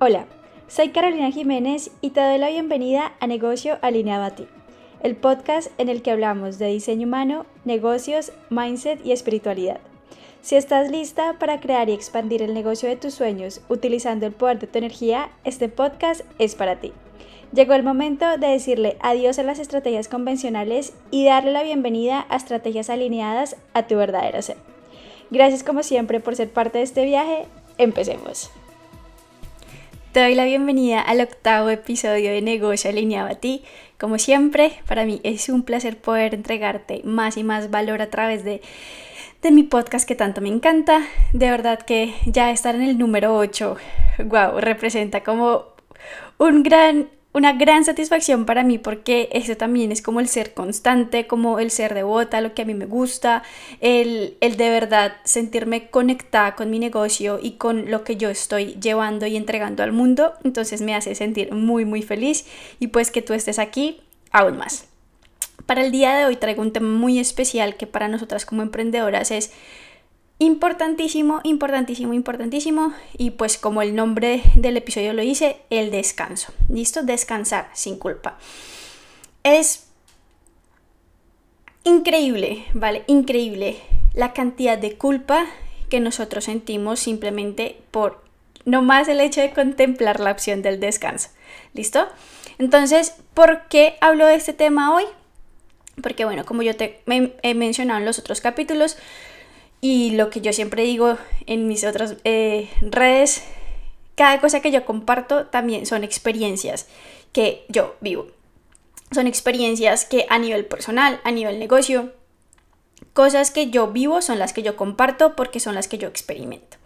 Hola, soy Carolina Jiménez y te doy la bienvenida a Negocio Alineado a ti, el podcast en el que hablamos de diseño humano, negocios, mindset y espiritualidad. Si estás lista para crear y expandir el negocio de tus sueños utilizando el poder de tu energía, este podcast es para ti. Llegó el momento de decirle adiós a las estrategias convencionales y darle la bienvenida a estrategias alineadas a tu verdadero ser. Gracias como siempre por ser parte de este viaje. Empecemos. Te doy la bienvenida al octavo episodio de Negocio Alineado a ti. Como siempre, para mí es un placer poder entregarte más y más valor a través de, de mi podcast que tanto me encanta. De verdad que ya estar en el número 8, wow, representa como un gran una gran satisfacción para mí porque eso también es como el ser constante, como el ser devota, lo que a mí me gusta, el, el, de verdad sentirme conectada con mi negocio y con lo que yo estoy llevando y entregando al mundo. Entonces me hace sentir muy muy feliz y pues que tú estés aquí aún más. Para el día de hoy traigo un tema muy especial que para nosotras como emprendedoras es Importantísimo, importantísimo, importantísimo. Y pues como el nombre del episodio lo dice, el descanso. ¿Listo? Descansar sin culpa. Es increíble, ¿vale? Increíble la cantidad de culpa que nosotros sentimos simplemente por no más el hecho de contemplar la opción del descanso. ¿Listo? Entonces, ¿por qué hablo de este tema hoy? Porque bueno, como yo te he mencionado en los otros capítulos, y lo que yo siempre digo en mis otras eh, redes, cada cosa que yo comparto también son experiencias que yo vivo. Son experiencias que a nivel personal, a nivel negocio, cosas que yo vivo son las que yo comparto porque son las que yo experimento.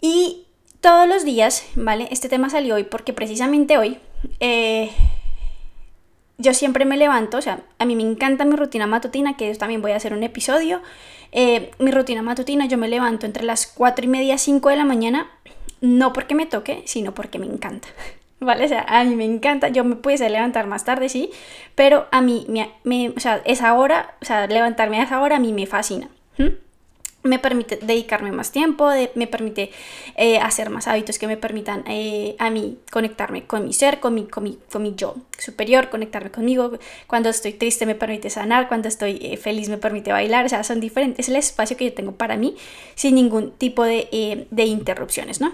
Y todos los días, ¿vale? Este tema salió hoy porque precisamente hoy eh, yo siempre me levanto, o sea, a mí me encanta mi rutina matutina, que yo también voy a hacer un episodio. Eh, mi rutina matutina, yo me levanto entre las 4 y media, 5 de la mañana, no porque me toque, sino porque me encanta. ¿Vale? O sea, a mí me encanta, yo me pudiese levantar más tarde, sí, pero a mí, me, o sea, esa hora, o sea, levantarme a esa hora a mí me fascina me permite dedicarme más tiempo, me permite eh, hacer más hábitos que me permitan eh, a mí conectarme con mi ser, con mi, con, mi, con mi yo superior, conectarme conmigo. Cuando estoy triste me permite sanar, cuando estoy eh, feliz me permite bailar, o sea, son diferentes. Es el espacio que yo tengo para mí sin ningún tipo de, de interrupciones, ¿no?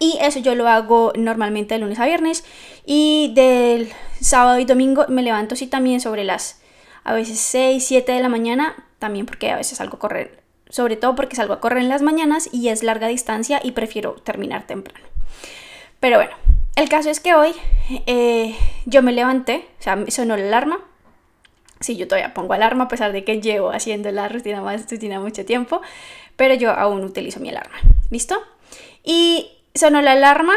Y eso yo lo hago normalmente de lunes a viernes y del sábado y domingo me levanto así también sobre las a veces 6, 7 de la mañana, también porque a veces salgo a correr, sobre todo porque salgo a correr en las mañanas y es larga distancia y prefiero terminar temprano. Pero bueno, el caso es que hoy eh, yo me levanté, o sea, sonó la alarma. Sí, yo todavía pongo alarma a pesar de que llevo haciendo la rutina más rutina mucho tiempo, pero yo aún utilizo mi alarma. ¿Listo? Y sonó la alarma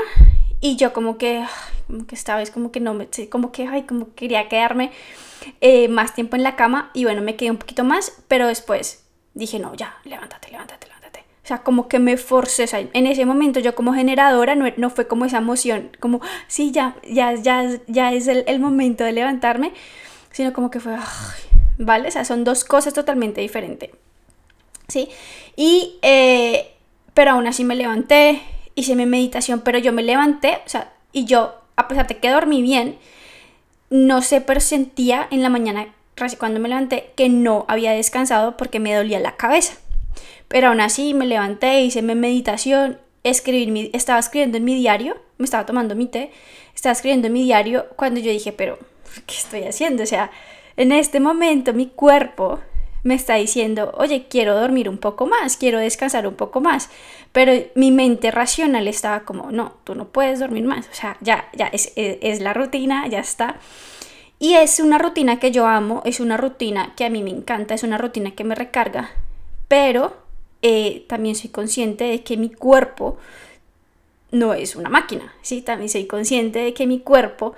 y yo como que, como que esta vez como que no me, como que, ay, como quería quedarme eh, más tiempo en la cama y bueno, me quedé un poquito más, pero después dije, no, ya, levántate, levántate, levántate. O sea, como que me forcé, o sea, en ese momento yo como generadora no, no fue como esa emoción, como, sí, ya, ya, ya, ya es el, momento de levantarme, sino como que fue, ¿vale? O sea, son dos cosas totalmente diferentes. ¿Sí? Y, eh, pero aún así me levanté, hice mi meditación, pero yo me levanté, o sea, y yo, a pesar de que dormí bien, no se presentía en la mañana, cuando me levanté, que no había descansado porque me dolía la cabeza. Pero aún así me levanté, hice mi meditación, escribir estaba escribiendo en mi diario, me estaba tomando mi té, estaba escribiendo en mi diario cuando yo dije, pero, ¿qué estoy haciendo? O sea, en este momento mi cuerpo me está diciendo, oye, quiero dormir un poco más, quiero descansar un poco más. Pero mi mente racional estaba como, no, tú no puedes dormir más. O sea, ya, ya es, es, la rutina, ya está. Y es una rutina que yo amo, es una rutina que a mí me encanta, es una rutina que me recarga. Pero eh, también soy consciente de que mi cuerpo no es una máquina, ¿sí? También soy consciente de que mi cuerpo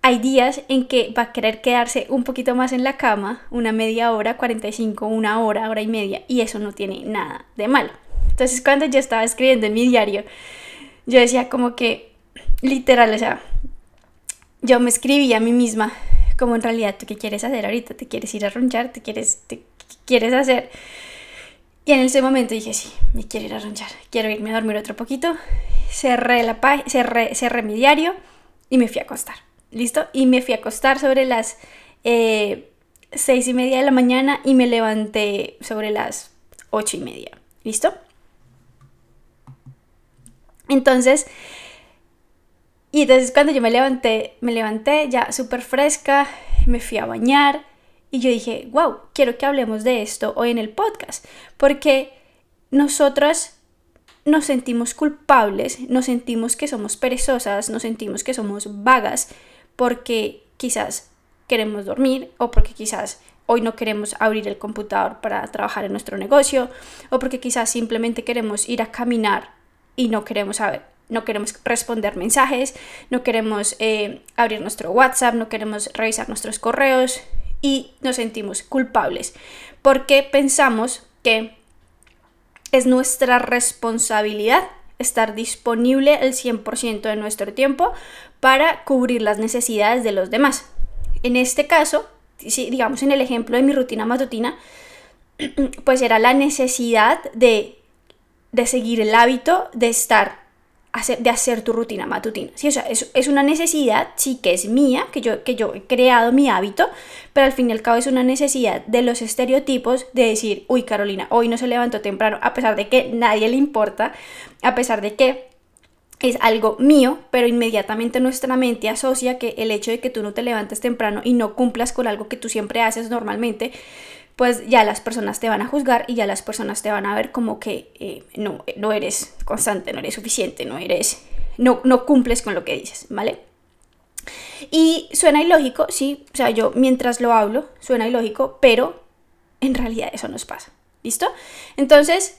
hay días en que va a querer quedarse un poquito más en la cama, una media hora, 45, una hora, hora y media, y eso no tiene nada de malo. Entonces cuando yo estaba escribiendo en mi diario, yo decía como que, literal, o sea, yo me escribí a mí misma, como en realidad, ¿tú qué quieres hacer ahorita? ¿Te quieres ir a ronchar? ¿Te quieres, te, quieres hacer? Y en ese momento dije, sí, me quiero ir a ranchar, quiero irme a dormir otro poquito. Cerré, la cerré, cerré mi diario y me fui a acostar. ¿Listo? Y me fui a acostar sobre las eh, seis y media de la mañana y me levanté sobre las ocho y media. ¿Listo? Entonces, y entonces cuando yo me levanté, me levanté ya súper fresca, me fui a bañar y yo dije, wow, quiero que hablemos de esto hoy en el podcast, porque nosotras nos sentimos culpables, nos sentimos que somos perezosas, nos sentimos que somos vagas, porque quizás queremos dormir o porque quizás hoy no queremos abrir el computador para trabajar en nuestro negocio o porque quizás simplemente queremos ir a caminar y no queremos saber no queremos responder mensajes, no queremos eh, abrir nuestro WhatsApp, no queremos revisar nuestros correos y nos sentimos culpables porque pensamos que es nuestra responsabilidad estar disponible el 100% de nuestro tiempo para cubrir las necesidades de los demás. En este caso, digamos en el ejemplo de mi rutina matutina, pues era la necesidad de, de seguir el hábito de estar de hacer tu rutina matutina. ¿sí? O sea, es, es, una necesidad, sí, que es mía, que yo, que yo he creado mi hábito, pero al fin y al cabo es una necesidad de los estereotipos de decir, uy, Carolina, hoy no se levantó temprano, a pesar de que nadie le importa, a pesar de que es algo mío, pero inmediatamente nuestra mente asocia que el hecho de que tú no te levantes temprano y no cumplas con algo que tú siempre haces normalmente, pues ya las personas te van a juzgar y ya las personas te van a ver como que eh, no, no eres constante, no eres suficiente, no eres, no, no cumples con lo que dices, ¿vale? Y suena ilógico, sí, o sea, yo mientras lo hablo, suena ilógico, pero en realidad eso nos pasa, ¿listo? Entonces,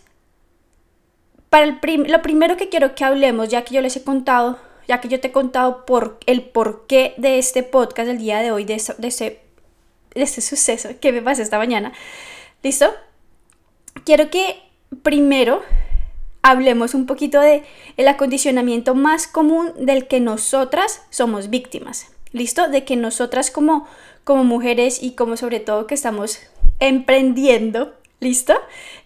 para el lo primero que quiero que hablemos, ya que yo les he contado, ya que yo te he contado por el porqué de este podcast del día de hoy, de, de ese este suceso que me pasó esta mañana. ¿Listo? Quiero que primero hablemos un poquito de el acondicionamiento más común del que nosotras somos víctimas. ¿Listo? De que nosotras como, como mujeres y como sobre todo que estamos emprendiendo, ¿listo?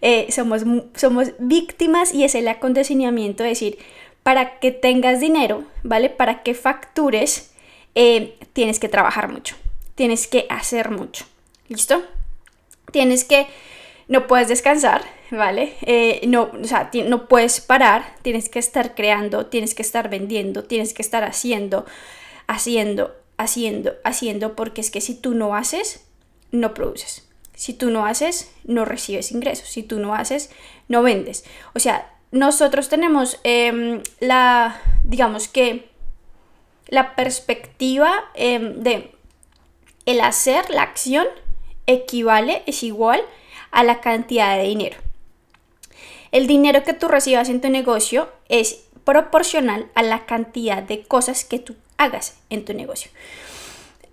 Eh, somos, somos víctimas y es el acondicionamiento, es decir, para que tengas dinero, ¿vale? Para que factures, eh, tienes que trabajar mucho tienes que hacer mucho. ¿Listo? Tienes que, no puedes descansar, ¿vale? Eh, no, o sea, no puedes parar, tienes que estar creando, tienes que estar vendiendo, tienes que estar haciendo, haciendo, haciendo, haciendo, porque es que si tú no haces, no produces. Si tú no haces, no recibes ingresos. Si tú no haces, no vendes. O sea, nosotros tenemos em, la, digamos que, la perspectiva em, de el hacer, la acción, equivale, es igual a la cantidad de dinero. El dinero que tú recibas en tu negocio es proporcional a la cantidad de cosas que tú hagas en tu negocio.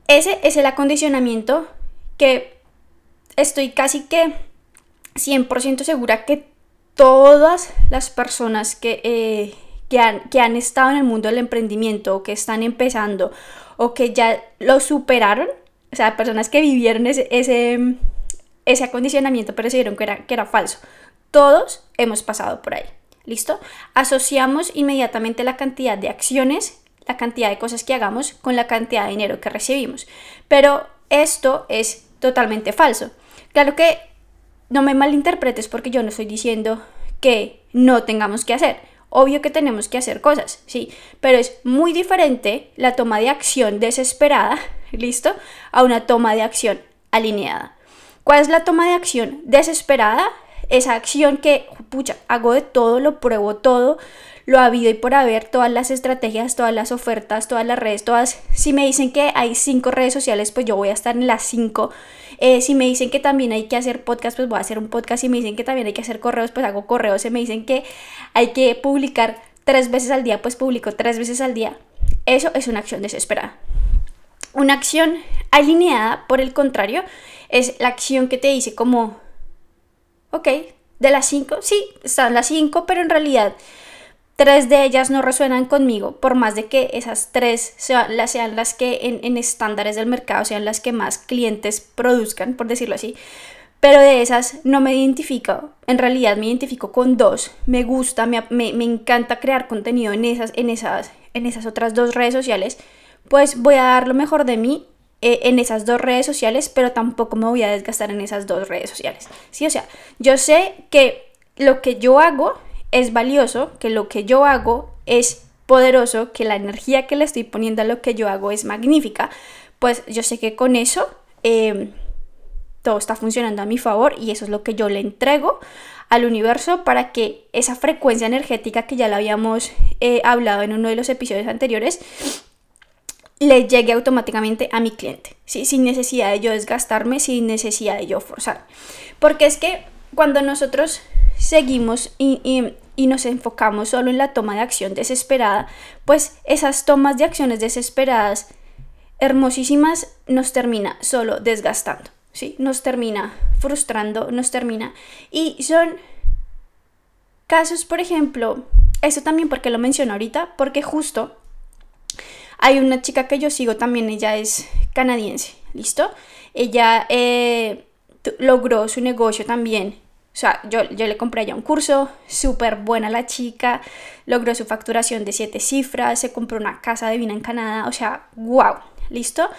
Ese es el acondicionamiento que estoy casi que 100% segura que todas las personas que, eh, que, han, que han estado en el mundo del emprendimiento o que están empezando o que ya lo superaron, o sea, personas que vivieron ese, ese, acondicionamiento, pero se dieron que era, que era falso. Todos hemos pasado por ahí. ¿Listo? Asociamos inmediatamente la cantidad de acciones, la cantidad de cosas que hagamos con la cantidad de dinero que recibimos. Pero esto es totalmente falso. Claro que no me malinterpretes porque yo no estoy diciendo que no tengamos que hacer. Obvio que tenemos que hacer cosas, sí, pero es muy diferente la toma de acción desesperada ¿listo? A una toma de acción alineada. ¿Cuál es la toma de acción desesperada? Esa acción que, pucha, hago de todo, lo pruebo todo, lo ha habido y por haber, todas las estrategias, todas las ofertas, todas las redes, todas. Si me dicen que hay cinco redes sociales, pues yo voy a estar en las cinco. Eh, si me dicen que también hay que hacer podcast, pues voy a hacer un podcast. Si me dicen que también hay que hacer correos, pues hago correos. Si me dicen que hay que publicar tres veces al día, pues publico tres veces al día. Eso es una acción desesperada. Una acción alineada, por el contrario, es la acción que te dice como, ok, de las cinco, sí, están las cinco, pero en realidad tres de ellas no resuenan conmigo, por más de que esas tres sean, las, que en, en estándares del mercado sean las que más clientes produzcan, por decirlo así. pero de esas no me identifico, en realidad me identifico con dos, me gusta, me, me, me encanta crear contenido en esas, en, esas, en esas otras dos redes sociales, pues voy a dar lo mejor de mí eh, en esas dos redes sociales, pero tampoco me voy a desgastar en esas dos redes sociales. Sí, o sea, yo sé que lo que yo hago es valioso, que lo que yo hago es poderoso, que la energía que le estoy poniendo a lo que yo hago es magnífica, pues yo sé que con eso em, todo está funcionando a mi favor y eso es lo que yo le entrego al universo para que esa frecuencia energética que ya la habíamos eh, hablado en uno de los episodios anteriores le llegue automáticamente a mi cliente, ¿sí? sin necesidad de yo desgastarme, sin necesidad de yo forzar. Porque es que cuando nosotros seguimos y, y, nos enfocamos solo en la toma de acción desesperada, pues esas tomas de acciones desesperadas hermosísimas nos termina solo desgastando, ¿sí? Nos termina frustrando, nos termina. Y son casos, por ejemplo, eso también porque lo menciono ahorita, porque justo hay una chica que yo sigo también, ella es canadiense, ¿listo? Ella eh, logró su negocio también. O sea, yo, yo le compré ya un curso, súper buena la chica, logró su facturación de siete cifras, se compró una casa de vino en Canadá, o sea, wow, ¿listo?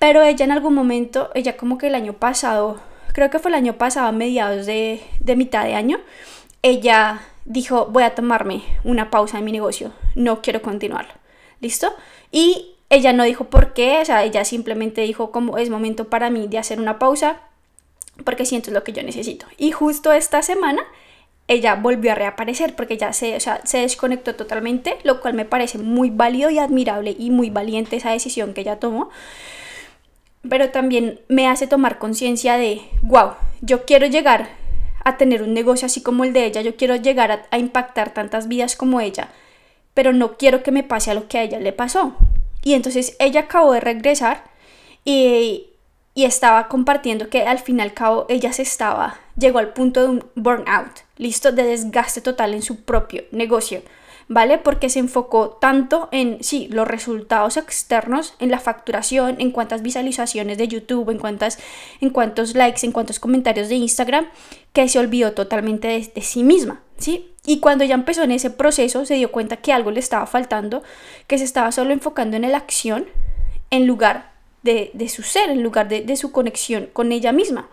Pero ella en algún momento, ella como que el año pasado, creo que fue el año pasado, a mediados de, de mitad de año, ella dijo, voy a tomarme una pausa en mi negocio, no quiero continuarlo. ¿Listo? Y ella no dijo por qué, o sea, ella simplemente dijo como es momento para mí de hacer una pausa porque siento lo que yo necesito. Y justo esta semana ella volvió a reaparecer porque ya se, o sea, se desconectó totalmente, lo cual me parece muy válido y admirable y muy valiente esa decisión que ella tomó. Pero también me hace tomar conciencia de, wow, yo quiero llegar a tener un negocio así como el de ella, yo quiero llegar a, a impactar tantas vidas como ella pero no quiero que me pase a lo que a ella le pasó. Y entonces ella acabó de regresar y, y estaba compartiendo que al fin y al cabo ella se estaba, llegó al punto de un burnout, listo, de desgaste total en su propio negocio. ¿Vale? Porque se enfocó tanto en, sí, los resultados externos, en la facturación, en cuántas visualizaciones de YouTube, en, cuántas, en cuántos likes, en cuántos comentarios de Instagram, que se olvidó totalmente de, sí misma, ¿sí? Y cuando ya empezó en ese proceso, se dio cuenta que algo le estaba faltando, que se estaba solo enfocando en la acción en lugar de, de su ser, en lugar de, de, su conexión con ella misma.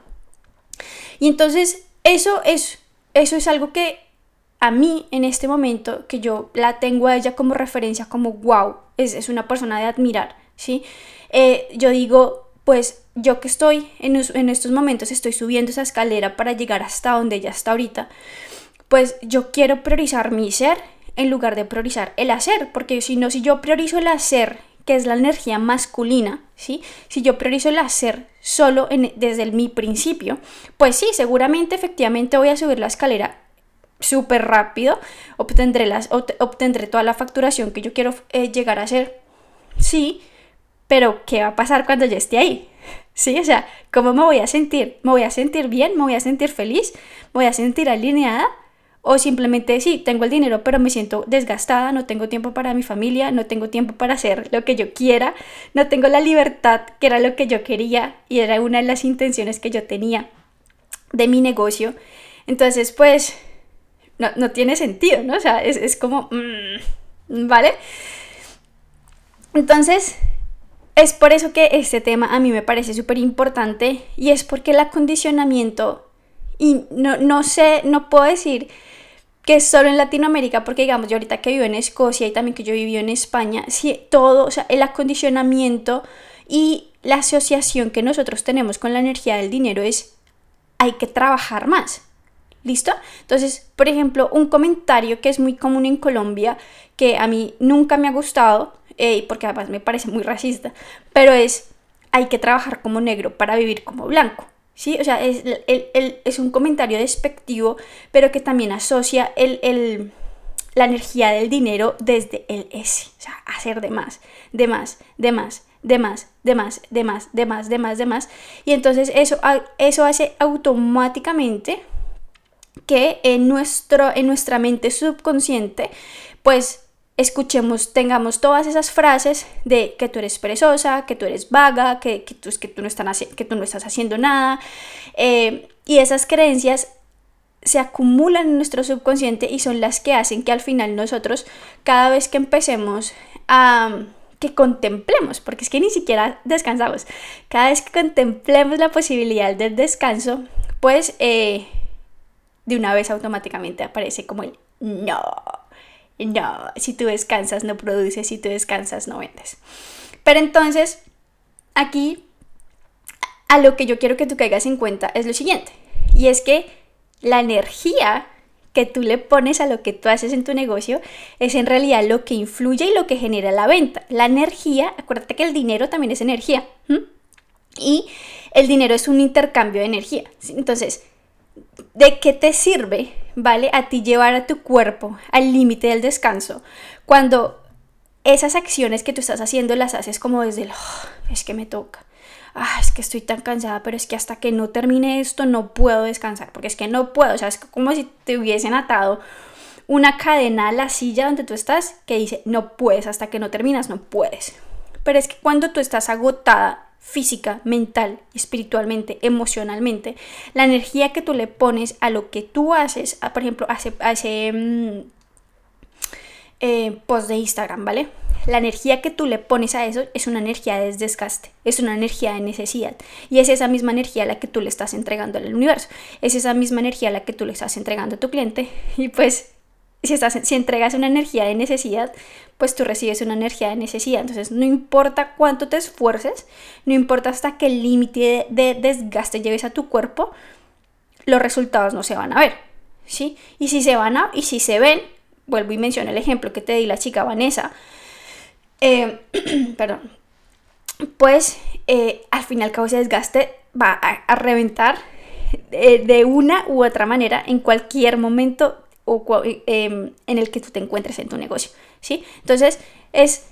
Y entonces eso es, eso es algo que a mí en este momento, que yo la tengo a ella como referencia, como wow, es, es una persona de admirar, ¿sí? Eh, yo digo, pues yo que estoy en, en estos momentos, estoy subiendo esa escalera para llegar hasta donde ella está ahorita, pues yo quiero priorizar mi ser en lugar de priorizar el hacer, porque si no, si yo priorizo el hacer, que es la energía masculina, ¿sí? Si yo priorizo el hacer solo desde mi principio, pues sí, seguramente efectivamente voy a subir la escalera súper rápido, obtendré, las, obtendré toda la facturación que yo quiero eh, llegar a hacer. Sí, pero ¿qué va a pasar cuando yo esté ahí? Sí, o sea, ¿cómo me voy a sentir? ¿Me voy a sentir bien? ¿Me voy a sentir feliz? ¿Me voy a sentir alineada? O simplemente sí, tengo el dinero, pero me siento desgastada, no tengo tiempo para mi familia, no tengo tiempo para hacer lo que yo quiera, no tengo la libertad que era lo que yo quería y era una de las intenciones que yo tenía de mi negocio. Entonces, pues, no, tiene sentido, ¿no? O sea, es, como, mm, ¿vale? Entonces, es por eso que este tema a mí me parece súper importante y es porque el acondicionamiento, y no, no sé, no puedo decir que es solo en Latinoamérica, porque digamos, yo ahorita que vivo en Escocia y también que yo vivo en España, sí, todo, o sea, el acondicionamiento y la asociación que nosotros tenemos con la energía del dinero es, hay que trabajar más. ¿Listo? Entonces, por ejemplo, un comentario que es muy común en Colombia, que a mí nunca me ha gustado, eh, porque además me parece muy racista, pero es, hay que trabajar como negro para vivir como blanco. ¿Sí? O sea, es, el, el, es un comentario despectivo, pero que también asocia el, la energía del dinero desde el S. O sea, hacer de más, de más, de más de más, de más, de más, de más, de más, de más. Y entonces eso, eso hace automáticamente que en, nuestro, en nuestra mente subconsciente, pues escuchemos, tengamos todas esas frases de que tú eres perezosa, que tú eres vaga, que, que, tú, que, tú, no, están que tú no estás haciendo nada. Eh, y esas creencias se acumulan en nuestro subconsciente y son las que hacen que al final nosotros, cada vez que empecemos a que contemplemos, porque es que ni siquiera descansamos, cada vez que contemplemos la posibilidad del descanso, pues eh, de una vez automáticamente aparece como el no, no, si tú descansas no produces, si tú descansas no vendes. Pero entonces, aquí a lo que yo quiero que tú caigas en cuenta es lo siguiente, y es que la energía que tú le pones a lo que tú haces en tu negocio es en realidad lo que influye y lo que genera la venta. La energía, acuérdate que el dinero también es energía. Y el dinero es un intercambio de energía. Entonces, ¿de qué te sirve, vale, a ti llevar a tu cuerpo al límite del descanso cuando esas acciones que tú estás haciendo las haces como desde el, oh, es que me toca, ah, es que estoy tan cansada, pero es que hasta que no termine esto no puedo descansar, porque es que no puedo, o sea, es como si te hubiesen atado una cadena a la silla donde tú estás que dice, no puedes, hasta que no terminas, no puedes. Pero es que cuando tú estás agotada física, mental, espiritualmente, emocionalmente, la energía que tú le pones a lo que tú haces, por ejemplo, hace, hace mm, eh, post de Instagram, ¿vale? La energía que tú le pones a eso es una energía de desgaste, es una energía de necesidad. Y es esa misma energía la que tú le estás entregando al universo. Es esa misma energía la que tú le estás entregando a tu cliente. Y pues si, estás, si entregas una energía de necesidad, pues tú recibes una energía de necesidad. Entonces no importa cuánto te esfuerces, no importa hasta qué límite de, desgaste lleves a tu cuerpo, los resultados no se van a ver. ¿sí? Y si se van a, y si se ven, vuelvo y menciono el ejemplo que te di la chica Vanessa eh, perdón, pues eh, al fin y cabo ese desgaste va a, reventar de, una u otra manera en cualquier momento o, em, en el que tú te encuentres en tu negocio, ¿sí? Entonces es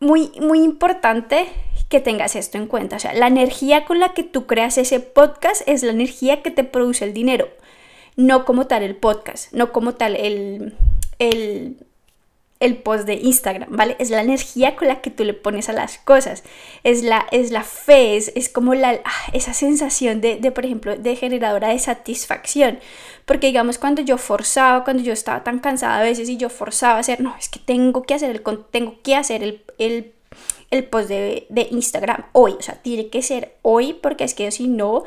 muy, muy importante que tengas esto en cuenta. O sea, la energía con la que tú creas ese podcast es la energía que te produce el dinero, no como tal el podcast, no como tal el, el el post de Instagram, ¿vale? Es la energía con la que tú le pones a las cosas, es la, es la fe, es, como la, ah, esa sensación de, de, por ejemplo, de generadora de satisfacción. Porque digamos, cuando yo forzaba, cuando yo estaba tan cansada a veces y yo forzaba a hacer, no, es que tengo que hacer el, tengo que hacer el, el, el post de, de, Instagram hoy, o sea, tiene que ser hoy porque es que si no,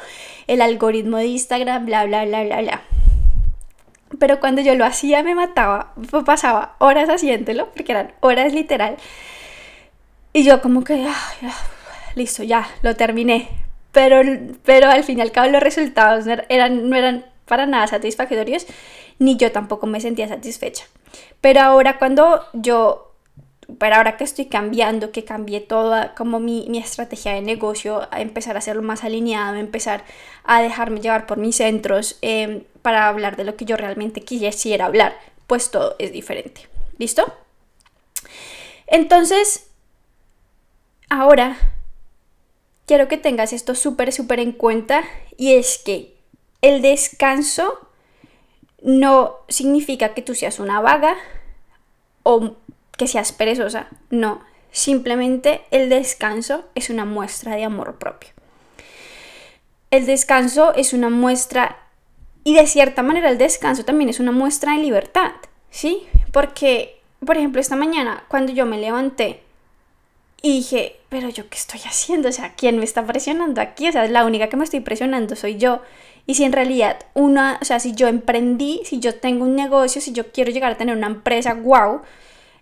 el algoritmo de Instagram, bla, bla, bla, bla, bla pero cuando yo lo hacía me mataba, pasaba horas haciéndolo, porque eran horas literal. Y yo como que, listo, ya, lo terminé. Pero, pero al fin y al cabo los resultados eran, no eran para nada satisfactorios, ni yo tampoco me sentía satisfecha. Pero ahora cuando yo pero ahora que estoy cambiando, que cambié toda como mi, mi, estrategia de negocio, a empezar a hacerlo más alineado, empezar a dejarme llevar por mis centros em, para hablar de lo que yo realmente quisiera hablar, pues todo es diferente. ¿Listo? Entonces, ahora quiero que tengas esto súper, súper en cuenta y es que el descanso no significa que tú seas una vaga o que seas perezosa, no, simplemente el descanso es una muestra de amor propio. El descanso es una muestra, y de cierta manera el descanso también es una muestra de libertad, ¿sí? Porque, por ejemplo, esta mañana cuando yo me levanté y dije, pero yo qué estoy haciendo, o sea, ¿quién me está presionando aquí? O sea, la única que me estoy presionando soy yo. Y si en realidad una, o sea, si yo emprendí, si yo tengo un negocio, si yo quiero llegar a tener una empresa, wow,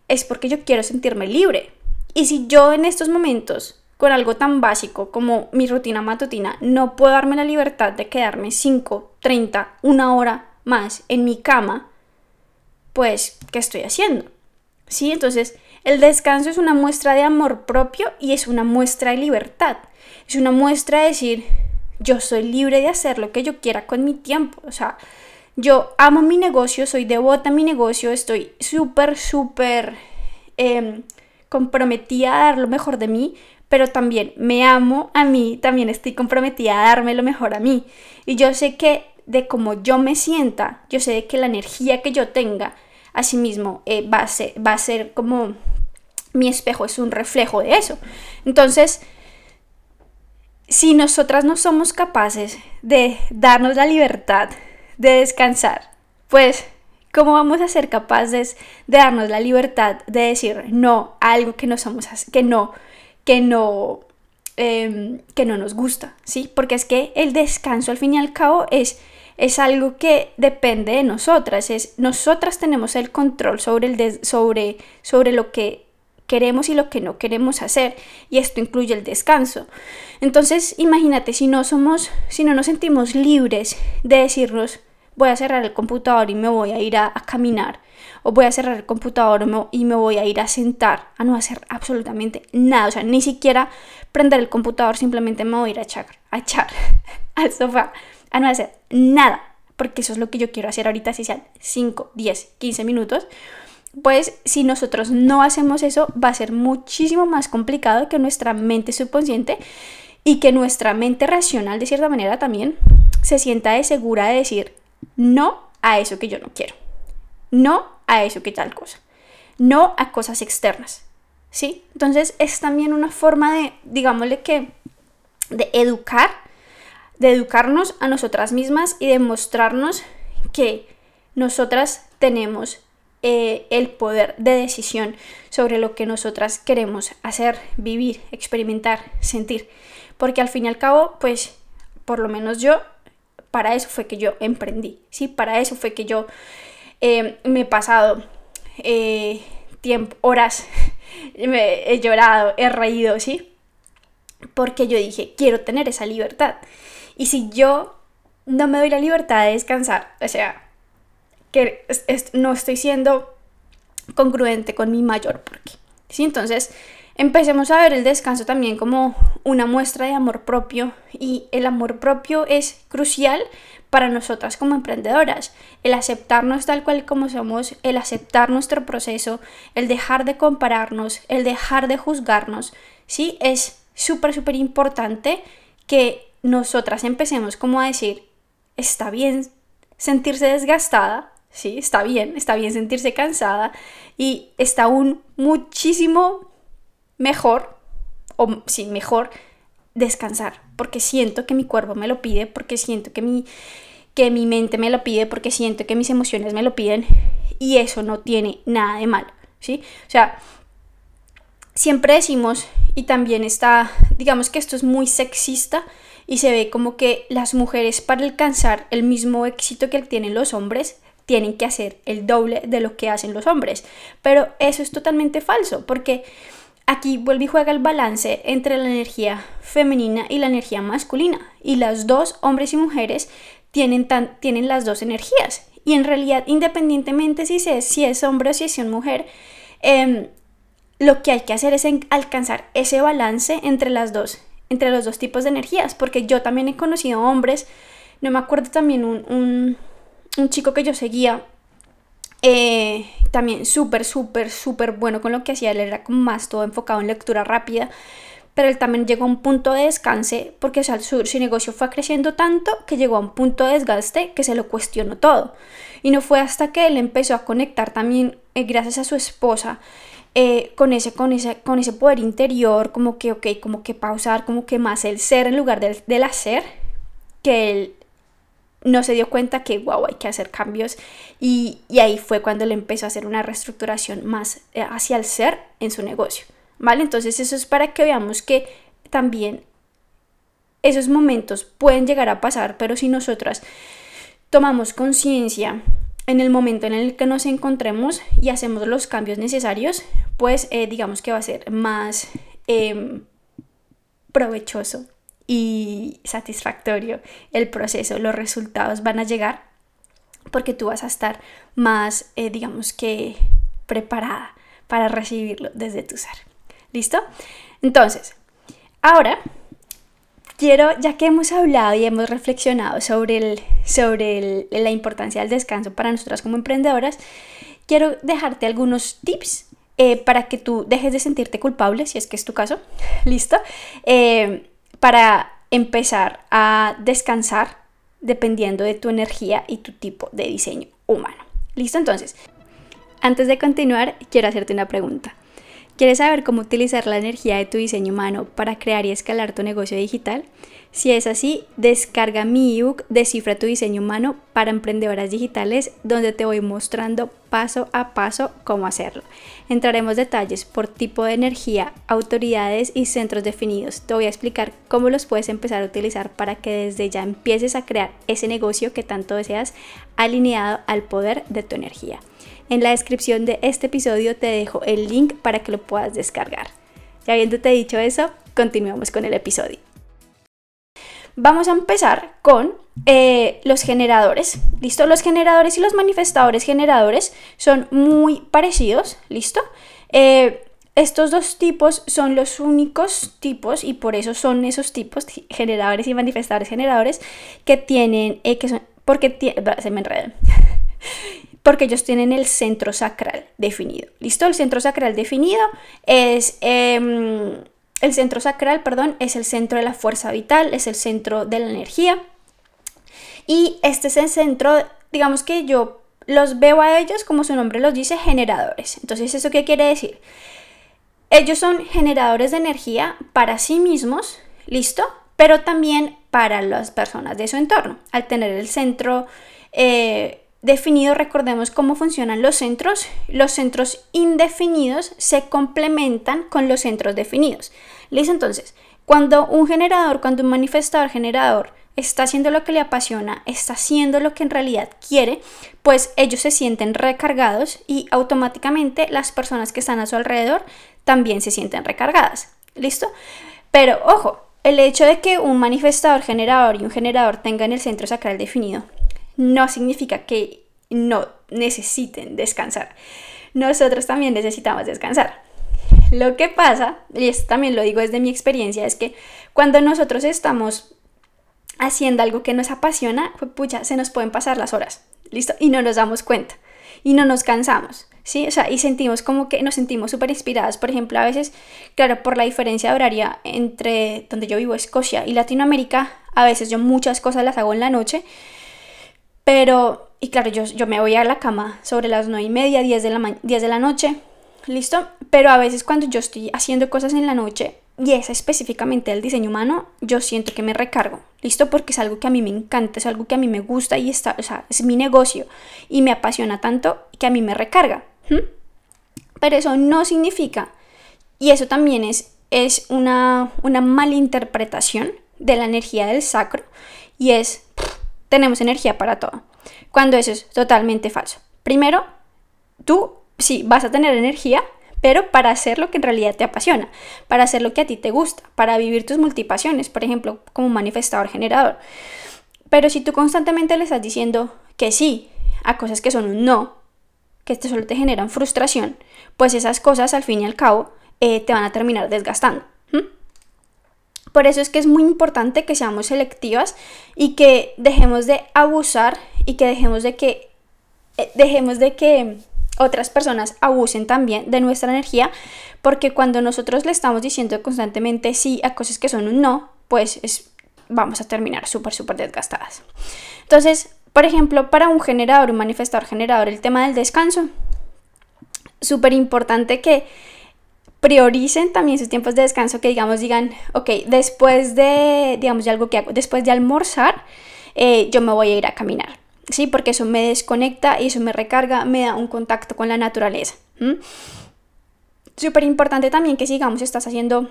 es porque yo quiero sentirme libre. Y si yo en estos momentos, con algo tan básico como mi rutina matutina, no puedo darme la libertad de quedarme 5, 30, una hora más en mi cama, pues, ¿qué estoy haciendo? ¿Sí? Entonces, el descanso es una muestra de amor propio y es una muestra de libertad. Es una muestra de decir, yo soy libre de hacer lo que yo quiera con mi tiempo. O sea, yo amo mi negocio, soy devota a mi negocio, estoy súper, súper em, comprometida a dar lo mejor de mí, pero también me amo a mí, también estoy comprometida a darme lo mejor a mí. Y yo sé que de cómo yo me sienta, yo sé que la energía que yo tenga, asimismo eh, va, a ser, va a ser como mi espejo, es un reflejo de eso. Entonces, si nosotras no somos capaces de darnos la libertad de descansar, pues, ¿cómo vamos a ser capaces de darnos la libertad de decir no a algo que no somos, que no, que no, em, que no nos gusta, ¿sí? Porque es que el descanso al fin y al cabo es es algo que depende de nosotras, es nosotras tenemos el control sobre, el sobre, sobre lo que queremos y lo que no queremos hacer y esto incluye el descanso. Entonces, imagínate si no somos si no nos sentimos libres de decirnos voy a cerrar el computador y me voy a ir a, caminar. O voy a cerrar el computador y me voy a ir a sentar a no hacer absolutamente nada, o sea, ni siquiera prender el computador, simplemente me voy a ir a echar, a echar al sofá, a no hacer nada, porque eso es lo que yo quiero hacer ahorita, si sean 5, 10, 15 minutos, pues si nosotros no hacemos eso, va a ser muchísimo más complicado que nuestra mente subconsciente y que nuestra mente racional, de cierta manera, también se sienta de segura de decir no a eso que yo no quiero, no a eso que tal cosa, no a cosas externas, ¿sí? Entonces es también una forma de, digámosle que, de educar, de educarnos a nosotras mismas y de mostrarnos que nosotras tenemos eh, el poder de decisión sobre lo que nosotras queremos hacer, vivir, experimentar, sentir. Porque al fin y al cabo, pues, por lo menos yo, para eso fue que yo emprendí, ¿sí? Para eso fue que yo eh, me he pasado eh, tiempo, horas, me he llorado, he reído, ¿sí? Porque yo dije, quiero tener esa libertad. Y si yo no me doy la libertad de descansar, o sea, que no estoy siendo congruente con mi mayor porqué. ¿sí? Entonces, empecemos a ver el descanso también como una muestra de amor propio y el amor propio es crucial para nosotras como emprendedoras. El aceptarnos tal cual como somos, el aceptar nuestro proceso, el dejar de compararnos, el dejar de juzgarnos, ¿sí? Es súper, súper importante que nosotras empecemos como a decir, está bien sentirse desgastada, sí, está bien, está bien sentirse cansada y está aún muchísimo mejor, o sí, mejor descansar, porque siento que mi cuerpo me lo pide, porque siento que mi, que mi mente me lo pide, porque siento que mis emociones me lo piden y eso no tiene nada de malo, ¿sí? O sea, siempre decimos, y también está, digamos que esto es muy sexista, y se ve como que las mujeres para alcanzar el mismo éxito que tienen los hombres tienen que hacer el doble de lo que hacen los hombres. Pero eso es totalmente falso, porque aquí vuelve y juega el balance entre la energía femenina y la energía masculina. Y las dos, hombres y mujeres, tienen, tienen las dos energías. Y en realidad, independientemente si, si es hombre o si es mujer, em, lo que hay que hacer es alcanzar ese balance entre las dos, entre los dos tipos de energías. Porque yo también he conocido hombres, no me acuerdo también un un chico que yo seguía, eh, también súper, súper, súper bueno con lo que hacía, él era más todo enfocado en lectura rápida, pero él también llegó a un punto de descanse porque o sea, su, negocio fue creciendo tanto que llegó a un punto de desgaste que se lo cuestionó todo. Y no fue hasta que él empezó a conectar también, eh, gracias a su esposa, eh, con, ese, con, ese, con ese poder interior, como que, ok, como que pausar, como que más el ser en lugar del, del hacer, que él no se dio cuenta que, wow, hay que hacer cambios y, ahí fue cuando le empezó a hacer una reestructuración más eh, hacia el ser en su negocio, ¿vale? Entonces eso es para que veamos que también esos momentos pueden llegar a pasar, pero si nosotras tomamos conciencia en el momento en el que nos encontremos y hacemos los cambios necesarios, pues eh, digamos que va a ser más em, provechoso y satisfactorio el proceso, los resultados van a llegar porque tú vas a estar más, eh, digamos que, preparada para recibirlo desde tu ser. ¿Listo? Entonces, ahora quiero, ya que hemos hablado y hemos reflexionado sobre, el, sobre la importancia del descanso para nosotras como emprendedoras, quiero dejarte algunos tips eh, para que tú dejes de sentirte culpable, si es que es tu caso. ¿Listo? Eh, para empezar a descansar dependiendo de tu energía y tu tipo de diseño humano. ¿Listo? Entonces, Antes de continuar, quiero hacerte una pregunta. ¿Quieres saber cómo utilizar la energía de tu diseño humano para crear y escalar tu negocio digital? Si es así, descarga mi ebook Descifra tu diseño humano para emprendedoras digitales donde te voy mostrando paso a paso cómo hacerlo. Entraremos detalles por tipo de energía, autoridades y centros definidos. Te voy a explicar cómo los puedes empezar a utilizar para que desde ya empieces a crear ese negocio que tanto deseas alineado al poder de tu energía. En la descripción de este episodio te dejo el link para que lo puedas descargar. Ya habiéndote dicho eso, continuemos con el episodio. Vamos a empezar con eh, los generadores. ¿Listo? Los generadores y los manifestadores generadores son muy parecidos. ¿Listo? Eh, estos dos tipos son los únicos tipos y por eso son esos tipos, generadores y manifestadores generadores, que tienen, eh, que son, porque se me enredan porque ellos tienen el centro sacral definido. ¿Listo? El centro sacral definido es... Em, el centro sacral, perdón, es el centro de la fuerza vital, es el centro de la energía. Y este es el centro, digamos que yo los veo a ellos, como su nombre los dice, generadores. Entonces, ¿eso qué quiere decir? Ellos son generadores de energía para sí mismos, ¿listo? Pero también para las personas de su entorno. Al tener el centro eh, definido, recordemos cómo funcionan los centros. Los centros indefinidos se complementan con los centros definidos. ¿Listo? Entonces, cuando un generador, cuando un manifestador generador está haciendo lo que le apasiona, está haciendo lo que en realidad quiere, pues ellos se sienten recargados y automáticamente las personas que están a su alrededor también se sienten recargadas. ¿Listo? Pero ojo, el hecho de que un manifestador generador y un generador tengan el centro sacral definido no significa que no necesiten descansar. Nosotros también necesitamos descansar. Lo que pasa, y esto también lo digo desde mi experiencia, es que cuando nosotros estamos haciendo algo que nos apasiona, pues pucha, se nos pueden pasar las horas, ¿listo? Y no nos damos cuenta y no nos cansamos, ¿sí? O sea, y sentimos como que nos sentimos súper inspiradas. Por ejemplo, a veces, claro, por la diferencia horaria entre donde yo vivo, Escocia y Latinoamérica, a veces yo muchas cosas las hago en la noche pero, y claro, yo, yo me voy a la cama sobre las 9 y media, 10 de, la 10 de la noche, ¿listo? Pero a veces cuando yo estoy haciendo cosas en la noche, y es específicamente el diseño humano, yo siento que me recargo, ¿listo? Porque es algo que a mí me encanta, es algo que a mí me gusta y está, o sea, es mi negocio y me apasiona tanto que a mí me recarga. Pero eso no significa, y eso también es, es una, una malinterpretación de la energía del sacro, y es tenemos energía para todo. Cuando eso es totalmente falso. Primero, tú sí vas a tener energía, pero para hacer lo que en realidad te apasiona, para hacer lo que a ti te gusta, para vivir tus multipasiones, por ejemplo, como manifestador generador. Pero si tú constantemente le estás diciendo que sí a cosas que son un no, que solo te generan frustración, pues esas cosas al fin y al cabo eh, te van a terminar desgastando. Por eso es que es muy importante que seamos selectivas y que dejemos de abusar y que dejemos de que eh, dejemos de que otras personas abusen también de nuestra energía, porque cuando nosotros le estamos diciendo constantemente sí a cosas que son un no, pues es, vamos a terminar súper, súper desgastadas. Entonces, por ejemplo, para un generador, un manifestador generador, el tema del descanso, súper importante que prioricen también sus tiempos de descanso, que digamos digan, ok, después de, digamos, de algo que hago, después de almorzar, eh, yo me voy a ir a caminar, ¿sí? Porque eso me desconecta y eso me recarga, me da un contacto con la naturaleza. Súper importante también que sigamos, estás haciendo,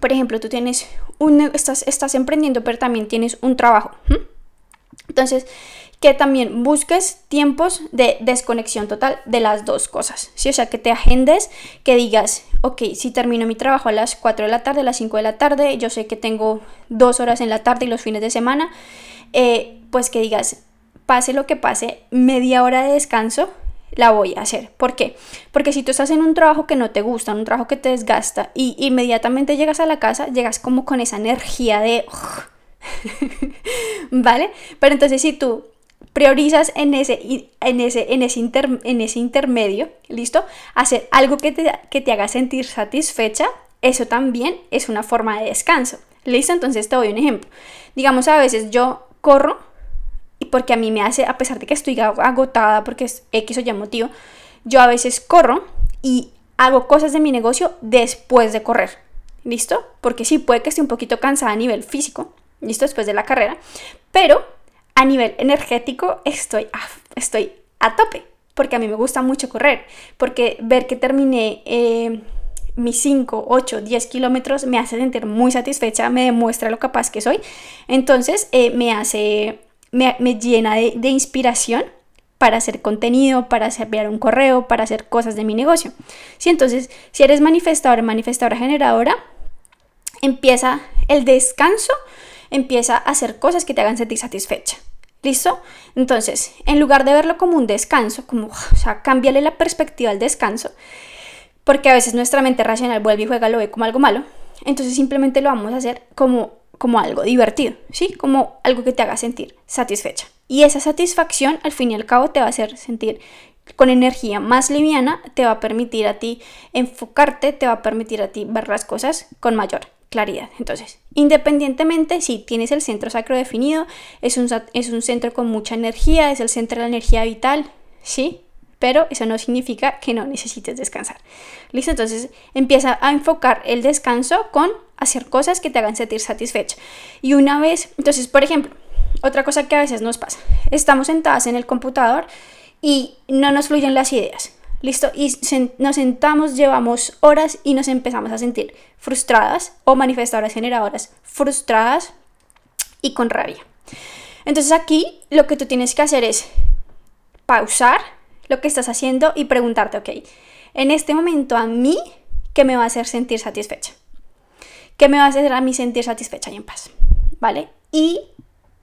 por ejemplo, tú tienes un, estás, estás emprendiendo, pero también tienes un trabajo. Entonces, que también busques tiempos de desconexión total de las dos cosas, ¿sí? O sea, que te agendes, que digas, ok, si termino mi trabajo a las 4 de la tarde, a las 5 de la tarde, yo sé que tengo dos horas en la tarde y los fines de semana, eh, pues que digas, pase lo que pase, media hora de descanso la voy a hacer. ¿Por qué? Porque si tú estás en un trabajo que no te gusta, un trabajo que te desgasta y inmediatamente llegas a la casa, llegas como con esa energía de... ¿Vale? Pero entonces si tú priorizas en ese, en ese, en ese, en ese intermedio, ¿listo? Hacer algo que te, que te haga sentir satisfecha, eso también es una forma de descanso. ¿Listo? Entonces te doy un ejemplo. Digamos, a veces yo corro y porque a mí me hace, a pesar de que estoy agotada porque es X o Y motivo, yo a veces corro y hago cosas de mi negocio después de correr. ¿Listo? Porque sí, puede que esté un poquito cansada a nivel físico, ¿listo? Después de la carrera, pero a nivel energético estoy a, estoy a tope, porque a mí me gusta mucho correr, porque ver que terminé eh, mis 5, 8, 10 kilómetros me hace sentir muy satisfecha, me demuestra lo capaz que soy, entonces eh, me hace, me, llena de, de inspiración para hacer contenido, para enviar un correo, para hacer cosas de mi negocio. Sí, entonces, si eres manifestador, manifestadora generadora, empieza el descanso, empieza a hacer cosas que te hagan sentir satisfecha. ¿Listo? Entonces, en lugar de verlo como un descanso, como, o sea, cámbiale la perspectiva al descanso, porque a veces nuestra mente racional vuelve y juega, lo ve como algo malo, entonces simplemente lo vamos a hacer como, como algo divertido, ¿sí? Como algo que te haga sentir satisfecha. Y esa satisfacción al fin y al cabo te va a hacer sentir con energía más liviana, te va a permitir a ti enfocarte, te va a permitir a ti ver las cosas con mayor claridad. Entonces, independientemente si tienes el centro sacro definido, es un, es un centro con mucha energía, es el centro de la energía vital, ¿sí? Pero eso no significa que no necesites descansar. ¿Listo? Entonces empieza a enfocar el descanso con hacer cosas que te hagan sentir satisfecha. Y una vez, entonces, por ejemplo, otra cosa que a veces nos pasa. Estamos sentadas en el computador y no nos fluyen las ideas. ¿Listo? Y nos sentamos, llevamos horas y nos empezamos a sentir frustradas o manifestadoras generadoras frustradas y con rabia. Entonces aquí lo que tú tienes que hacer es pausar lo que estás haciendo y preguntarte, ok, en este momento a mí, ¿qué me va a hacer sentir satisfecha? ¿Qué me va a hacer a mí sentir satisfecha y en paz? ¿Vale? Y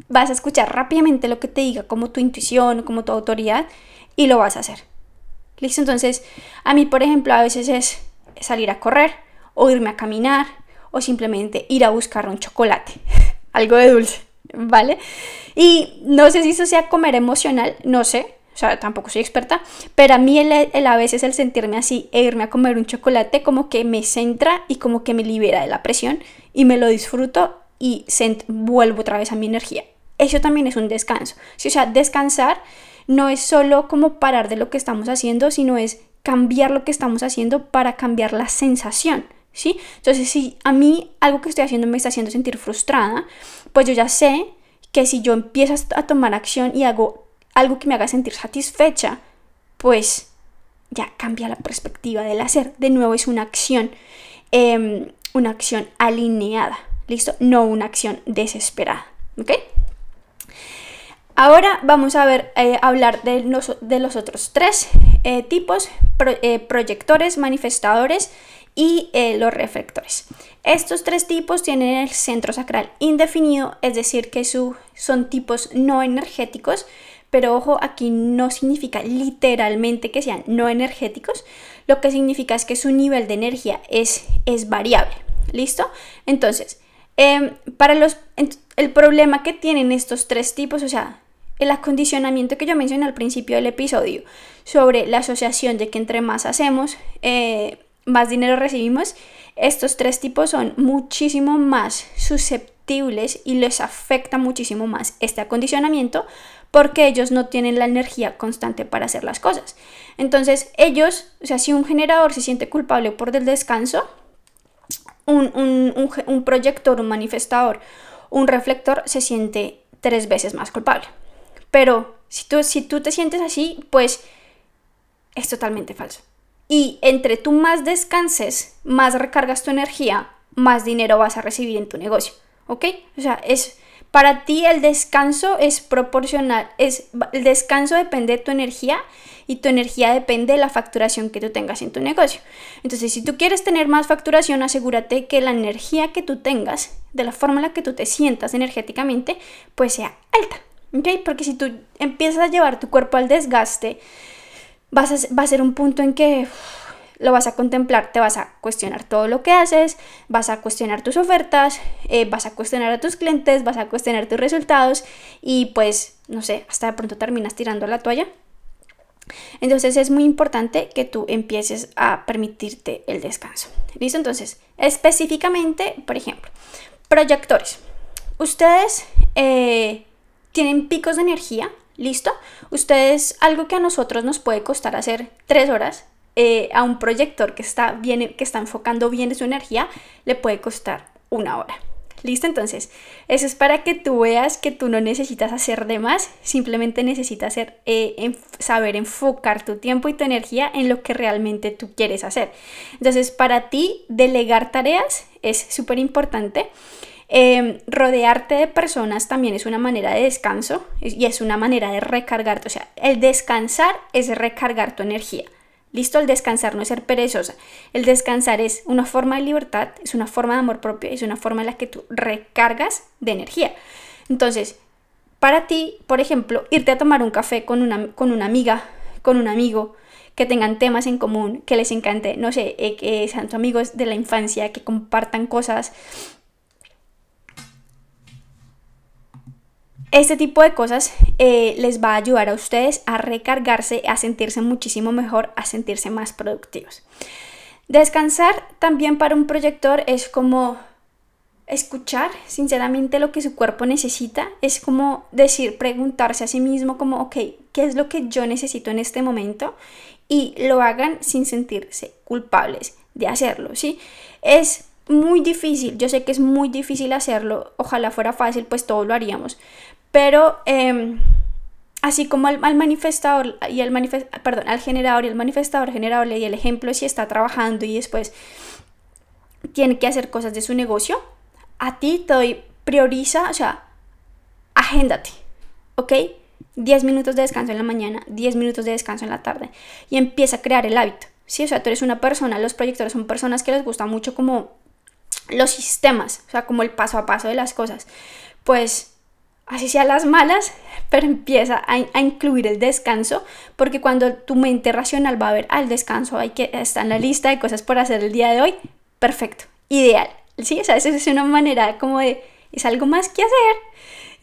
vas a escuchar rápidamente lo que te diga como tu intuición, como tu autoridad y lo vas a hacer. ¿Listo? Entonces, a mí, por ejemplo, a veces es salir a correr o irme a caminar o simplemente ir a buscar un chocolate, algo de dulce, ¿vale? Y no sé si eso sea comer emocional, no sé, o sea, tampoco soy experta, pero a mí el, a veces el sentirme así e irme a comer un chocolate como que me centra y como que me libera de la presión y me lo disfruto y vuelvo otra vez a mi energía eso también es un descanso. ¿sí? O sea, descansar no es solo como parar de lo que estamos haciendo, sino es cambiar lo que estamos haciendo para cambiar la sensación. ¿sí? Entonces, si a mí algo que estoy haciendo me está haciendo sentir frustrada, pues yo ya sé que si yo empiezo a tomar acción y hago algo que me haga sentir satisfecha, pues ya cambia la perspectiva del hacer. De nuevo es una acción, em, una acción alineada, ¿listo? No una acción desesperada, ¿ok? Ahora vamos a ver, eh, hablar de los, de los, otros tres eh, tipos, eh, proyectores, manifestadores y los reflectores. Estos tres tipos tienen el centro sacral indefinido, es decir, que su, son tipos no energéticos, pero ojo, aquí no significa literalmente que sean no energéticos, lo que significa es que su nivel de energía es, es variable. ¿Listo? Entonces, em, para los, el problema que tienen estos tres tipos, o sea, el acondicionamiento que yo mencioné al principio del episodio sobre la asociación de que entre más hacemos, eh, más dinero recibimos, estos tres tipos son muchísimo más susceptibles y les afecta muchísimo más este acondicionamiento porque ellos no tienen la energía constante para hacer las cosas. Entonces ellos, o sea, si un generador se siente culpable por el descanso, un, un, un proyector, un manifestador, un reflector se siente tres veces más culpable. Pero si tú, si tú te sientes así, pues es totalmente falso. Y entre tú más descanses, más recargas tu energía, más dinero vas a recibir en tu negocio. ¿Ok? O sea, es para ti el descanso es proporcional, es el descanso depende de tu energía y tu energía depende de la facturación que tú tengas en tu negocio. Entonces, si tú quieres tener más facturación, asegúrate que la energía que tú tengas, de la forma en que tú te sientas energéticamente, pues sea alta. Porque si tú empiezas a llevar tu cuerpo al desgaste, vas a, va a ser un punto en que lo vas a contemplar, te vas a cuestionar todo lo que haces, vas a cuestionar tus ofertas, eh, vas a cuestionar a tus clientes, vas a cuestionar tus resultados y pues, no sé, hasta de pronto terminas tirando la toalla. Entonces es muy importante que tú empieces a permitirte el descanso. ¿Listo? Entonces, específicamente, por ejemplo, proyectores. Ustedes... Eh, tienen picos de energía ¿Listo? Ustedes, algo que a nosotros nos puede costar hacer tres horas, eh, a un proyector que está, bien, que está enfocando bien su energía, le puede costar una hora. ¿Listo? Entonces, eso es para que tú veas que tú no necesitas hacer de más, simplemente necesitas hacer, eh, saber enfocar tu tiempo y tu energía en lo que realmente tú quieres hacer. Entonces, para ti, delegar tareas es súper importante. Em, rodearte de personas también es una manera de descanso y es una manera de recargarte. O sea, el descansar es recargar tu energía. Listo, el descansar no es ser perezosa. El descansar es una forma de libertad, es una forma de amor propio, es una forma en la que tú recargas de energía. Entonces, para ti, por ejemplo, irte a tomar un café con una, con una amiga, con un amigo, que tengan temas en común, que les encante, no sé, eh, que sean tus amigos de la infancia, que compartan cosas, Este tipo de cosas eh, les va a ayudar a ustedes a recargarse, a sentirse muchísimo mejor, a sentirse más productivos. Descansar también para un proyector es como escuchar sinceramente lo que su cuerpo necesita, es como decir, preguntarse a sí mismo como, ok, ¿qué es lo que yo necesito en este momento? Y lo hagan sin sentirse culpables de hacerlo, ¿sí? Es muy difícil, yo sé que es muy difícil hacerlo, ojalá fuera fácil, pues todos lo haríamos, pero em, así como al, manifestador y el perdón, al generador y el manifestador generable y el ejemplo si está trabajando y después tiene que hacer cosas de su negocio, a ti te doy, prioriza, o sea, agéndate, ¿ok? 10 minutos de descanso en la mañana, 10 minutos de descanso en la tarde y empieza a crear el hábito. Sí, o sea, tú eres una persona, los proyectores son personas que les gusta mucho como los sistemas, o sea, como el paso a paso de las cosas. Pues así sea las malas, pero empieza a, incluir el descanso, porque cuando tu mente racional va a ver al descanso, hay que está en la lista de cosas por hacer el día de hoy, perfecto, ideal. Sí, o es una manera como de, es algo más que hacer.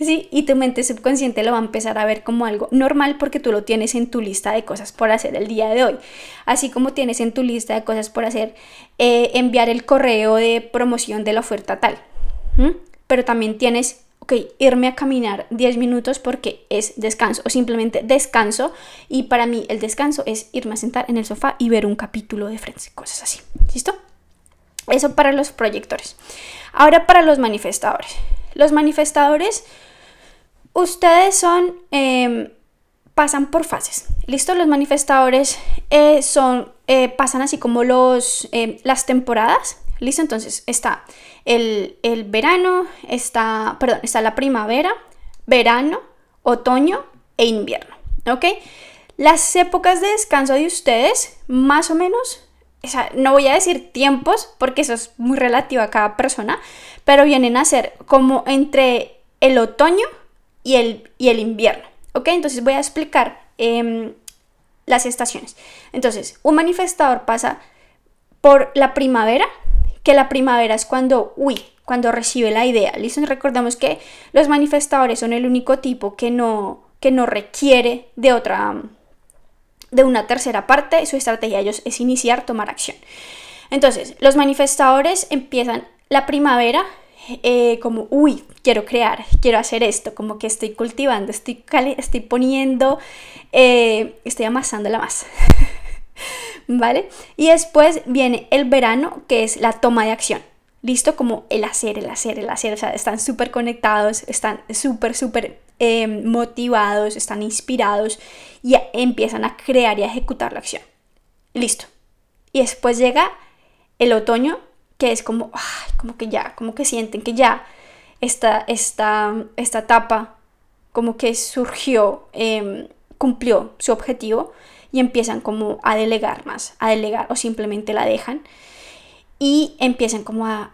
Sí, y tu mente subconsciente lo va a empezar a ver como algo normal porque tú lo tienes en tu lista de cosas por hacer el día de hoy. Así como tienes en tu lista de cosas por hacer eh, enviar el correo de promoción de la oferta tal. Pero también tienes ok, irme a caminar 10 minutos porque es descanso o simplemente descanso y para mí el descanso es irme a sentar en el sofá y ver un capítulo de Friends, cosas así. ¿Listo? Eso para los proyectores. Ahora para los manifestadores. Los manifestadores, ustedes son, em, pasan por fases. ¿Listo? Los manifestadores eh, son, eh, pasan así como los, em, las temporadas. ¿Listo? Entonces está el, verano, está, perdón, está la primavera, verano, otoño e invierno. ¿Ok? Las épocas de descanso de ustedes, más o menos, o sea, no voy a decir tiempos porque eso es muy relativo a cada persona, pero vienen a ser como entre el otoño y el, y el invierno. ¿Ok? Entonces voy a explicar em, las estaciones. Entonces, un manifestador pasa por la primavera, que la primavera es cuando, uy, cuando recibe la idea. ¿Listo? Recordemos que los manifestadores son el único tipo que no, que no requiere de otra, de una tercera parte. Su estrategia ellos es iniciar, tomar acción. Entonces, los manifestadores empiezan la primavera eh, como, uy, quiero crear, quiero hacer esto, como que estoy cultivando, estoy, estoy poniendo, eh, estoy amasando la masa. ¿vale? Y después viene el verano, que es la toma de acción. Listo como el hacer, el hacer, el hacer. O sea, están súper conectados, están súper, súper em, motivados, están inspirados y empiezan a crear y a ejecutar la acción. Listo. Y después llega el otoño, que es como, como que ya, como que sienten que ya esta, esta, esta etapa como que surgió, em, cumplió su objetivo y empiezan como a delegar más, a delegar o simplemente la dejan y empiezan como a...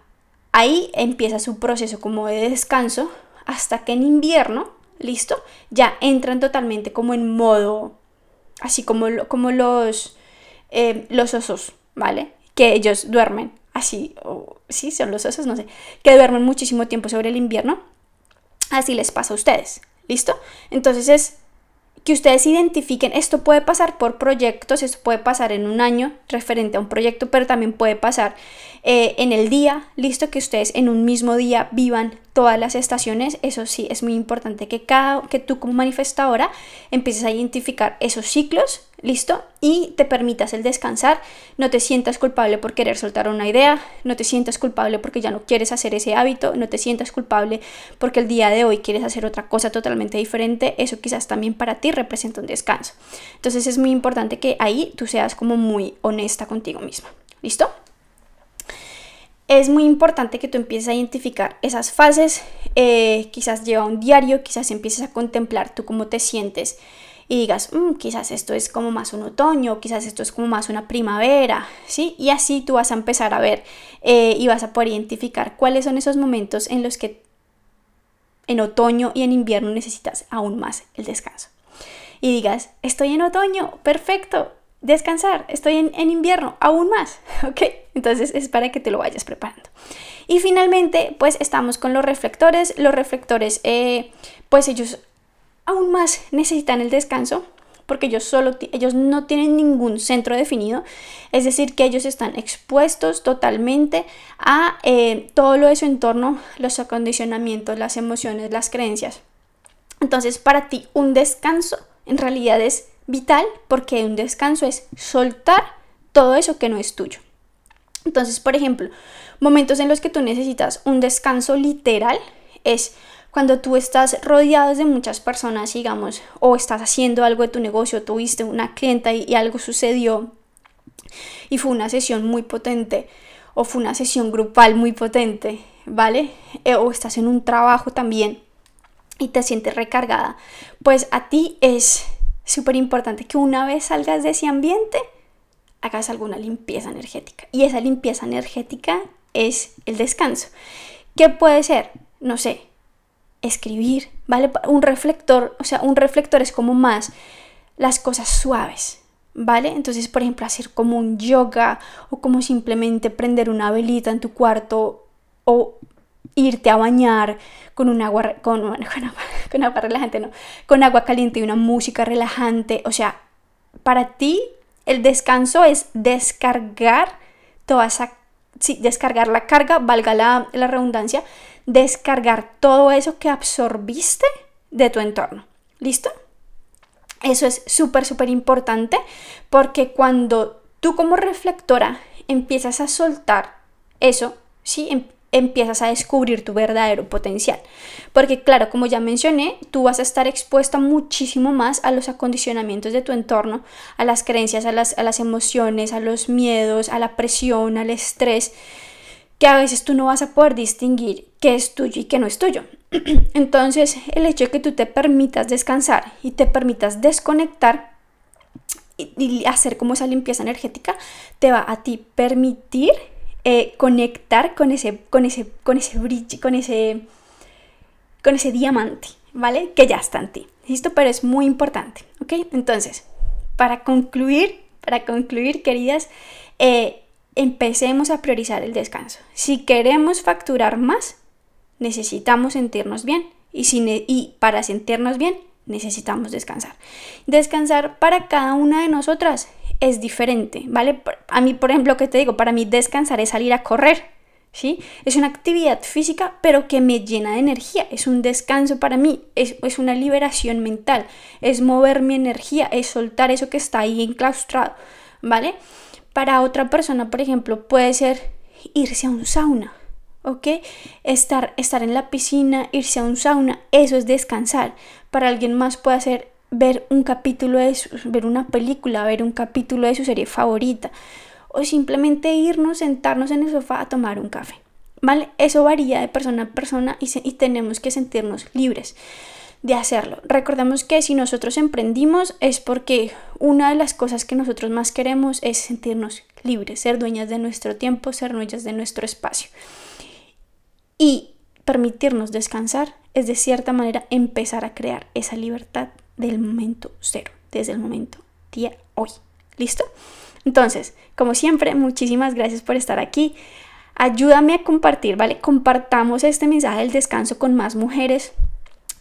Ahí empieza su proceso como de descanso hasta que en invierno, listo, ya entran totalmente como en modo, así como, como los, eh, los osos, ¿vale? Que ellos duermen así, o sí, son los osos, no sé, que duermen muchísimo tiempo sobre el invierno. Así les pasa a ustedes, ¿listo? Entonces es que ustedes identifiquen, esto puede pasar por proyectos, esto puede pasar en un año referente a un proyecto, pero también puede pasar eh, en el día, listo, que ustedes en un mismo día vivan todas las estaciones, eso sí, es muy importante que, cada, que tú como manifestadora empieces a identificar esos ciclos, listo, y te permitas el descansar, no te sientas culpable por querer soltar una idea, no te sientas culpable porque ya no quieres hacer ese hábito, no te sientas culpable porque el día de hoy quieres hacer otra cosa totalmente diferente, eso quizás también para ti representa un descanso. Entonces es muy importante que ahí tú seas como muy honesta contigo misma, ¿listo? es muy importante que tú empieces a identificar esas fases, eh, quizás lleva un diario, quizás empieces a contemplar tú cómo te sientes y digas, mm, quizás esto es como más un otoño, quizás esto es como más una primavera, ¿sí? Y así tú vas a empezar a ver eh, y vas a poder identificar cuáles son esos momentos en los que en otoño y en invierno necesitas aún más el descanso. Y digas, estoy en otoño, perfecto, descansar, estoy en, invierno, aún más, ¿ok? Entonces es para que te lo vayas preparando. Y finalmente, pues estamos con los reflectores. Los reflectores, eh, pues ellos aún más necesitan el descanso porque ellos, solo, ellos no tienen ningún centro definido, es decir, que ellos están expuestos totalmente a eh, todo lo de su entorno, los acondicionamientos, las emociones, las creencias. Entonces, para ti, un descanso en realidad es vital porque un descanso es soltar todo eso que no es tuyo. Entonces, por ejemplo, momentos en los que tú necesitas un descanso literal es cuando tú estás rodeado de muchas personas, digamos, o estás haciendo algo de tu negocio, tuviste una clienta y, algo sucedió y fue una sesión muy potente o fue una sesión grupal muy potente, ¿vale? Eh, o estás en un trabajo también y te sientes recargada, pues a ti es súper importante que una vez salgas de ese ambiente, hagas alguna limpieza energética. Y esa limpieza energética es el descanso. ¿Qué puede ser? No sé, escribir, ¿vale? Un reflector, o sea, un reflector es como más las cosas suaves, ¿vale? Entonces, por ejemplo, hacer como un yoga o como simplemente prender una velita en tu cuarto o irte a bañar con un agua, con, con, agua, relajante, no, con agua caliente y una música relajante. O sea, para ti el descanso es descargar toda esa, sí, descargar la carga, valga la, la redundancia, descargar todo eso que absorbiste de tu entorno. ¿Listo? Eso es súper, súper importante porque cuando tú como reflectora empiezas a soltar eso, ¿sí? Em, empiezas a descubrir tu verdadero potencial. Porque claro, como ya mencioné, tú vas a estar expuesta muchísimo más a los acondicionamientos de tu entorno, a las creencias, a las, a las emociones, a los miedos, a la presión, al estrés, que a veces tú no vas a poder distinguir qué es tuyo y qué no es tuyo. Entonces, el hecho de que tú te permitas descansar y te permitas desconectar, y, hacer como esa limpieza energética te va a ti permitir eh, conectar con ese, con ese, con ese bridge, con ese, con ese diamante, ¿vale? Que ya está en ti. ¿Listo? Pero es muy importante, ¿ok? Entonces, para concluir, para concluir, queridas, eh, empecemos a priorizar el descanso. Si queremos facturar más, necesitamos sentirnos bien. Y, y para sentirnos bien, necesitamos descansar. Descansar para cada una de nosotras es diferente, ¿vale? A mí, por ejemplo, que te digo, para mí descansar es salir a correr, ¿sí? Es una actividad física, pero que me llena de energía, es un descanso para mí, es, es una liberación mental, es mover mi energía, es soltar eso que está ahí enclaustrado, ¿vale? Para otra persona, por ejemplo, puede ser irse a un sauna, ¿ok? Estar, estar en la piscina, irse a un sauna, eso es descansar. Para alguien más puede ser ver un capítulo de ver una película, ver un capítulo de su serie favorita o simplemente irnos, sentarnos en el sofá a tomar un café. ¿Vale? Eso varía de persona a persona y, y tenemos que sentirnos libres de hacerlo. Recordemos que si nosotros emprendimos es porque una de las cosas que nosotros más queremos es sentirnos libres, ser dueñas de nuestro tiempo, ser dueñas de nuestro espacio. Y permitirnos descansar es de cierta manera empezar a crear esa libertad del momento cero, desde el momento día hoy. ¿Listo? Entonces, como siempre, muchísimas gracias por estar aquí. Ayúdame a compartir, ¿vale? Compartamos este mensaje del descanso con más mujeres,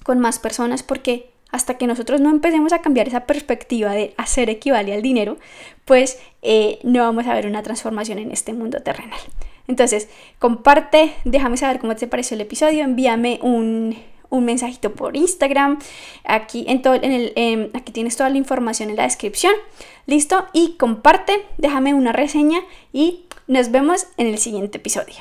con más personas, porque hasta que nosotros no empecemos a cambiar esa perspectiva de hacer equivale al dinero, pues eh, no vamos a ver una transformación en este mundo terrenal. Entonces, comparte, déjame saber cómo te pareció el episodio, envíame un, mensajito por Instagram. Aquí, en todo, em, aquí tienes toda la información en la descripción. Listo, y comparte, déjame una reseña y nos vemos en el siguiente episodio.